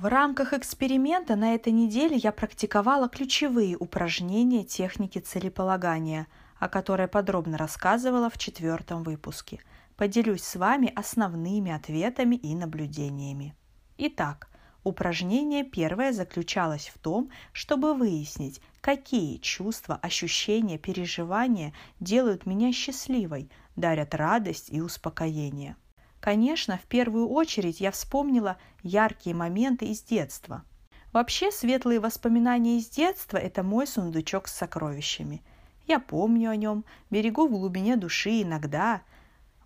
В рамках эксперимента на этой неделе я практиковала ключевые упражнения техники целеполагания, о которой подробно рассказывала в четвертом выпуске. Поделюсь с вами основными ответами и наблюдениями. Итак, упражнение первое заключалось в том, чтобы выяснить, какие чувства, ощущения, переживания делают меня счастливой, дарят радость и успокоение. Конечно, в первую очередь я вспомнила яркие моменты из детства. Вообще, светлые воспоминания из детства – это мой сундучок с сокровищами. Я помню о нем, берегу в глубине души иногда.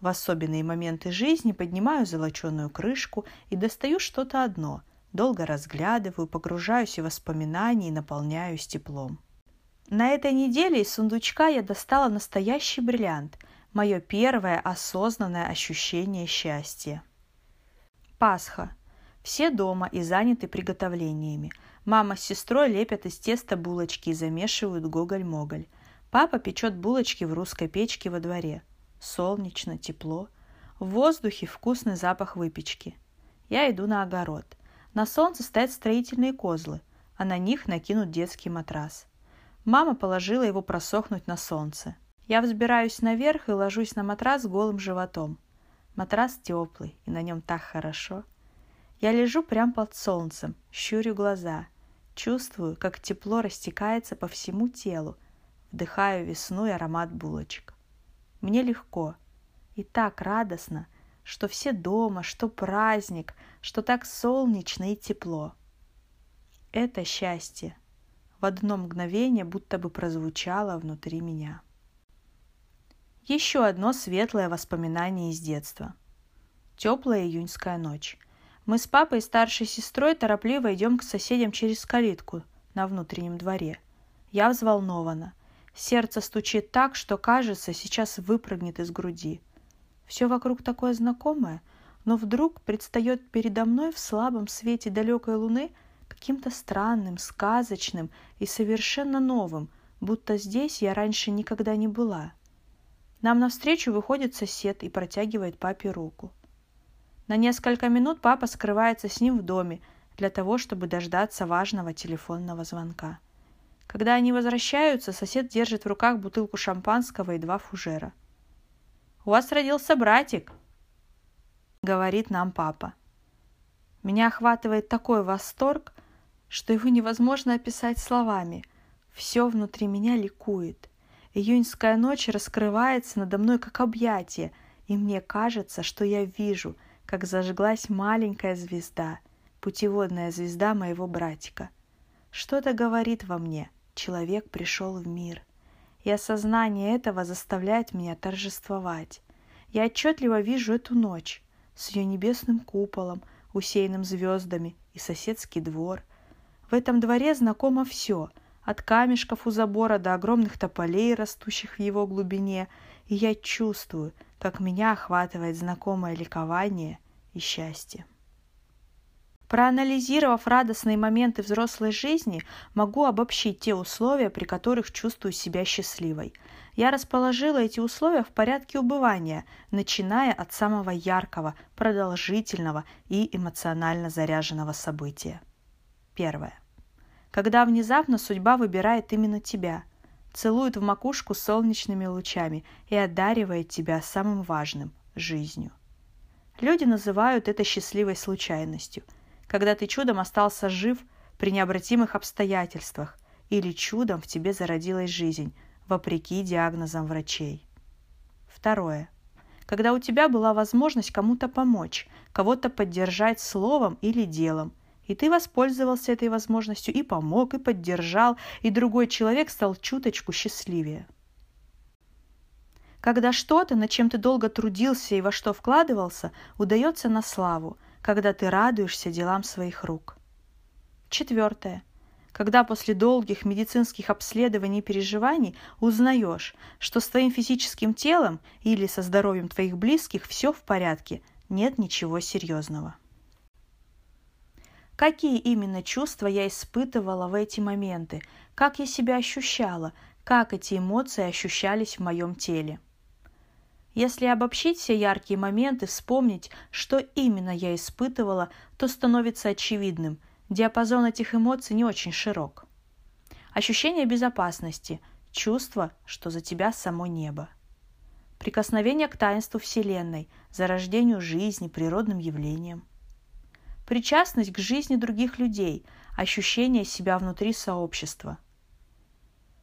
В особенные моменты жизни поднимаю золоченую крышку и достаю что-то одно. Долго разглядываю, погружаюсь в воспоминания и наполняюсь теплом. На этой неделе из сундучка я достала настоящий бриллиант – мое первое осознанное ощущение счастья. Пасха. Все дома и заняты приготовлениями. Мама с сестрой лепят из теста булочки и замешивают гоголь-моголь. Папа печет булочки в русской печке во дворе. Солнечно, тепло. В воздухе вкусный запах выпечки. Я иду на огород. На солнце стоят строительные козлы, а на них накинут детский матрас. Мама положила его просохнуть на солнце. Я взбираюсь наверх и ложусь на матрас голым животом. Матрас теплый, и на нем так хорошо. Я лежу прямо под солнцем, щурю глаза, чувствую, как тепло растекается по всему телу, вдыхаю весну и аромат булочек. Мне легко и так радостно, что все дома, что праздник, что так солнечно и тепло. Это счастье в одно мгновение будто бы прозвучало внутри меня. Еще одно светлое воспоминание из детства. Теплая июньская ночь. Мы с папой и старшей сестрой торопливо идем к соседям через калитку на внутреннем дворе. Я взволнована. Сердце стучит так, что кажется, сейчас выпрыгнет из груди. Все вокруг такое знакомое, но вдруг предстает передо мной в слабом свете далекой луны каким-то странным, сказочным и совершенно новым, будто здесь я раньше никогда не была. Нам навстречу выходит сосед и протягивает папе руку. На несколько минут папа скрывается с ним в доме для того, чтобы дождаться важного телефонного звонка. Когда они возвращаются, сосед держит в руках бутылку шампанского и два фужера. «У вас родился братик», — говорит нам папа. Меня охватывает такой восторг, что его невозможно описать словами. Все внутри меня ликует. Июньская ночь раскрывается надо мной как объятие, и мне кажется, что я вижу, как зажглась маленькая звезда, путеводная звезда моего братика. Что-то говорит во мне, человек пришел в мир. И осознание этого заставляет меня торжествовать. Я отчетливо вижу эту ночь с ее небесным куполом, усеянным звездами, и соседский двор. В этом дворе знакомо все — от камешков у забора до огромных тополей, растущих в его глубине, и я чувствую, как меня охватывает знакомое ликование и счастье. Проанализировав радостные моменты взрослой жизни, могу обобщить те условия, при которых чувствую себя счастливой. Я расположила эти условия в порядке убывания, начиная от самого яркого, продолжительного и эмоционально заряженного события. Первое когда внезапно судьба выбирает именно тебя, целует в макушку солнечными лучами и одаривает тебя самым важным – жизнью. Люди называют это счастливой случайностью, когда ты чудом остался жив при необратимых обстоятельствах или чудом в тебе зародилась жизнь, вопреки диагнозам врачей. Второе. Когда у тебя была возможность кому-то помочь, кого-то поддержать словом или делом – и ты воспользовался этой возможностью и помог, и поддержал, и другой человек стал чуточку счастливее. Когда что-то, над чем ты долго трудился и во что вкладывался, удается на славу, когда ты радуешься делам своих рук. Четвертое. Когда после долгих медицинских обследований и переживаний узнаешь, что с твоим физическим телом или со здоровьем твоих близких все в порядке, нет ничего серьезного. Какие именно чувства я испытывала в эти моменты, как я себя ощущала, как эти эмоции ощущались в моем теле. Если обобщить все яркие моменты, вспомнить, что именно я испытывала, то становится очевидным. Диапазон этих эмоций не очень широк. Ощущение безопасности, чувство, что за тебя само небо. Прикосновение к таинству Вселенной, зарождению жизни, природным явлениям. Причастность к жизни других людей, ощущение себя внутри сообщества.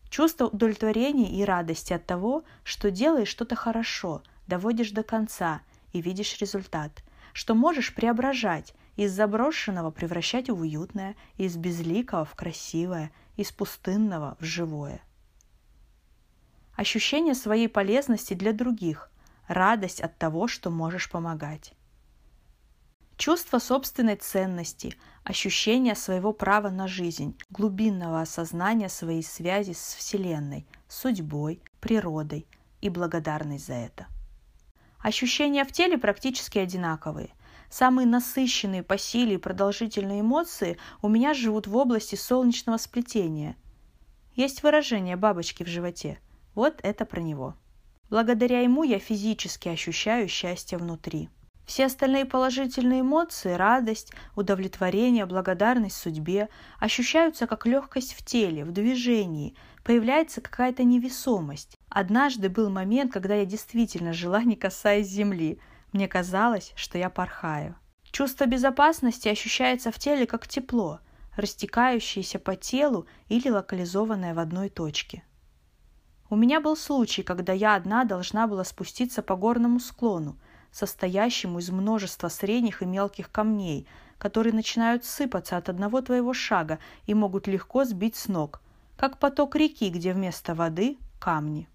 Чувство удовлетворения и радости от того, что делаешь что-то хорошо, доводишь до конца и видишь результат, что можешь преображать, из заброшенного превращать в уютное, из безликого в красивое, из пустынного в живое. Ощущение своей полезности для других, радость от того, что можешь помогать. Чувство собственной ценности, ощущение своего права на жизнь, глубинного осознания своей связи с Вселенной, судьбой, природой и благодарность за это. Ощущения в теле практически одинаковые. Самые насыщенные по силе и продолжительные эмоции у меня живут в области солнечного сплетения. Есть выражение бабочки в животе. Вот это про него. Благодаря ему я физически ощущаю счастье внутри. Все остальные положительные эмоции – радость, удовлетворение, благодарность судьбе – ощущаются как легкость в теле, в движении, появляется какая-то невесомость. Однажды был момент, когда я действительно жила, не касаясь земли. Мне казалось, что я порхаю. Чувство безопасности ощущается в теле как тепло, растекающееся по телу или локализованное в одной точке. У меня был случай, когда я одна должна была спуститься по горному склону – состоящему из множества средних и мелких камней, которые начинают сыпаться от одного твоего шага и могут легко сбить с ног, как поток реки, где вместо воды – камни.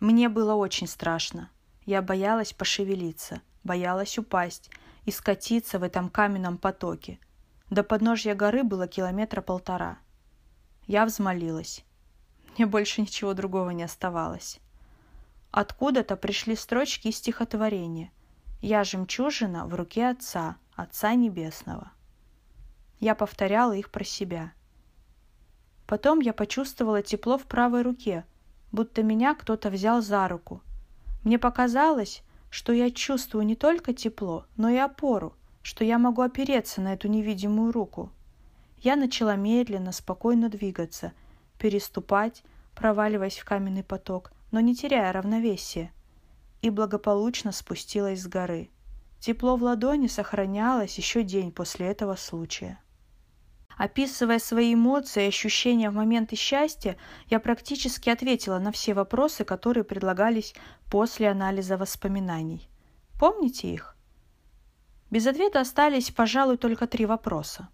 Мне было очень страшно. Я боялась пошевелиться, боялась упасть и скатиться в этом каменном потоке. До подножья горы было километра полтора. Я взмолилась. Мне больше ничего другого не оставалось. Откуда-то пришли строчки из стихотворения «Я жемчужина в руке Отца, Отца Небесного». Я повторяла их про себя. Потом я почувствовала тепло в правой руке, будто меня кто-то взял за руку. Мне показалось, что я чувствую не только тепло, но и опору, что я могу опереться на эту невидимую руку. Я начала медленно, спокойно двигаться, переступать, проваливаясь в каменный поток – но не теряя равновесия, и благополучно спустилась с горы. Тепло в ладони сохранялось еще день после этого случая. Описывая свои эмоции и ощущения в моменты счастья, я практически ответила на все вопросы, которые предлагались после анализа воспоминаний. Помните их? Без ответа остались, пожалуй, только три вопроса.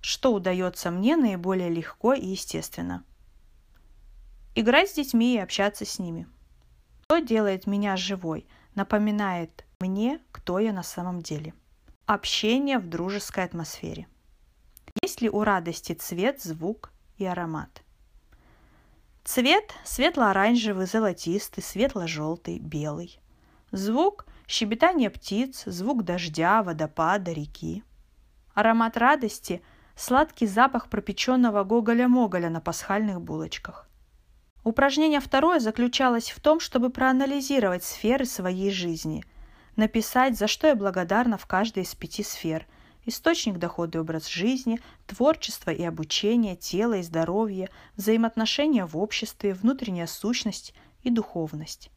Что удается мне наиболее легко и естественно – Играть с детьми и общаться с ними. Что делает меня живой, напоминает мне, кто я на самом деле. Общение в дружеской атмосфере. Есть ли у радости цвет, звук и аромат? Цвет – светло-оранжевый, золотистый, светло-желтый, белый. Звук – щебетание птиц, звук дождя, водопада, реки. Аромат радости – сладкий запах пропеченного гоголя-моголя на пасхальных булочках. Упражнение второе заключалось в том, чтобы проанализировать сферы своей жизни, написать, за что я благодарна в каждой из пяти сфер – источник дохода и образ жизни, творчество и обучение, тело и здоровье, взаимоотношения в обществе, внутренняя сущность и духовность.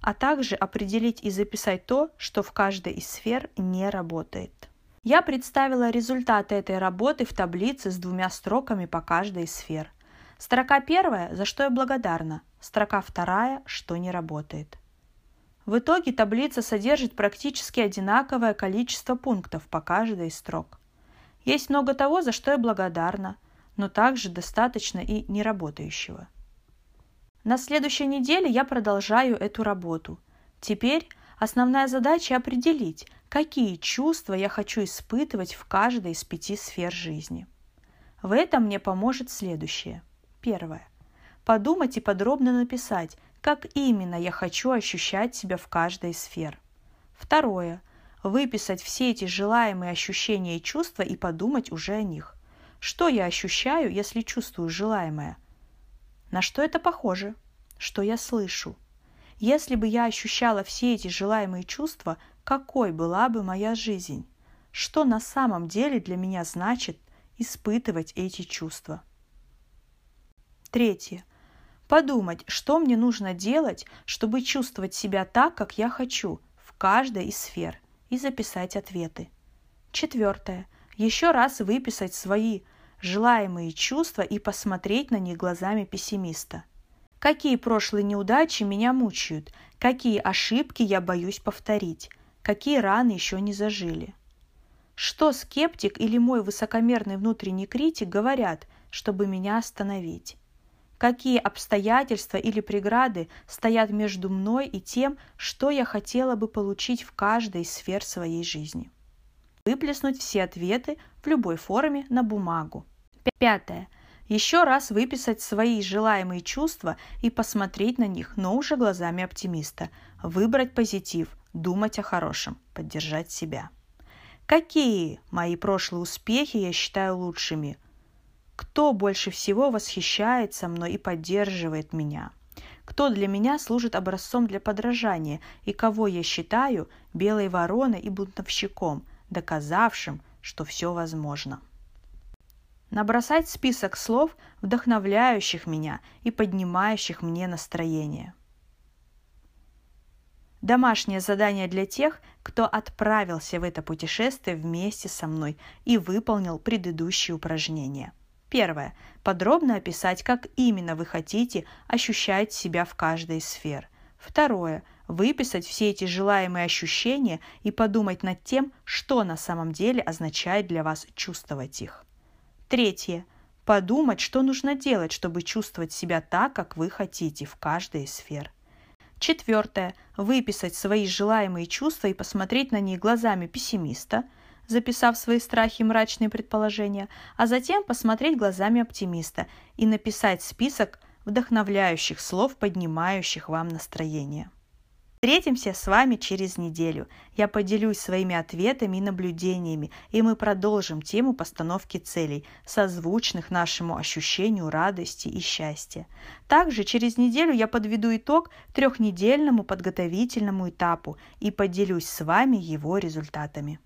А также определить и записать то, что в каждой из сфер не работает. Я представила результаты этой работы в таблице с двумя строками по каждой из сфер – Строка первая, за что я благодарна. Строка вторая, что не работает. В итоге таблица содержит практически одинаковое количество пунктов по каждой из строк. Есть много того, за что я благодарна, но также достаточно и неработающего. На следующей неделе я продолжаю эту работу. Теперь основная задача определить, какие чувства я хочу испытывать в каждой из пяти сфер жизни. В этом мне поможет следующее – Первое. Подумать и подробно написать, как именно я хочу ощущать себя в каждой из сфер. Второе. Выписать все эти желаемые ощущения и чувства и подумать уже о них. Что я ощущаю, если чувствую желаемое? На что это похоже? Что я слышу? Если бы я ощущала все эти желаемые чувства, какой была бы моя жизнь? Что на самом деле для меня значит испытывать эти чувства? Третье. Подумать, что мне нужно делать, чтобы чувствовать себя так, как я хочу, в каждой из сфер, и записать ответы. Четвертое. Еще раз выписать свои желаемые чувства и посмотреть на них глазами пессимиста. Какие прошлые неудачи меня мучают, какие ошибки я боюсь повторить, какие раны еще не зажили. Что скептик или мой высокомерный внутренний критик говорят, чтобы меня остановить? Какие обстоятельства или преграды стоят между мной и тем, что я хотела бы получить в каждой из сфер своей жизни. Выплеснуть все ответы в любой форме на бумагу. Пятое. Еще раз выписать свои желаемые чувства и посмотреть на них, но уже глазами оптимиста. Выбрать позитив, думать о хорошем, поддержать себя. Какие мои прошлые успехи я считаю лучшими – кто больше всего восхищается мной и поддерживает меня? Кто для меня служит образцом для подражания и кого я считаю белой вороной и бунтовщиком, доказавшим, что все возможно? Набросать список слов, вдохновляющих меня и поднимающих мне настроение. Домашнее задание для тех, кто отправился в это путешествие вместе со мной и выполнил предыдущие упражнения – Первое. Подробно описать, как именно вы хотите ощущать себя в каждой из сфер. Второе. Выписать все эти желаемые ощущения и подумать над тем, что на самом деле означает для вас чувствовать их. Третье. Подумать, что нужно делать, чтобы чувствовать себя так, как вы хотите в каждой из сфер. Четвертое. Выписать свои желаемые чувства и посмотреть на них глазами пессимиста – записав свои страхи и мрачные предположения, а затем посмотреть глазами оптимиста и написать список вдохновляющих слов, поднимающих вам настроение. Встретимся с вами через неделю. Я поделюсь своими ответами и наблюдениями, и мы продолжим тему постановки целей, созвучных нашему ощущению радости и счастья. Также через неделю я подведу итог трехнедельному подготовительному этапу и поделюсь с вами его результатами.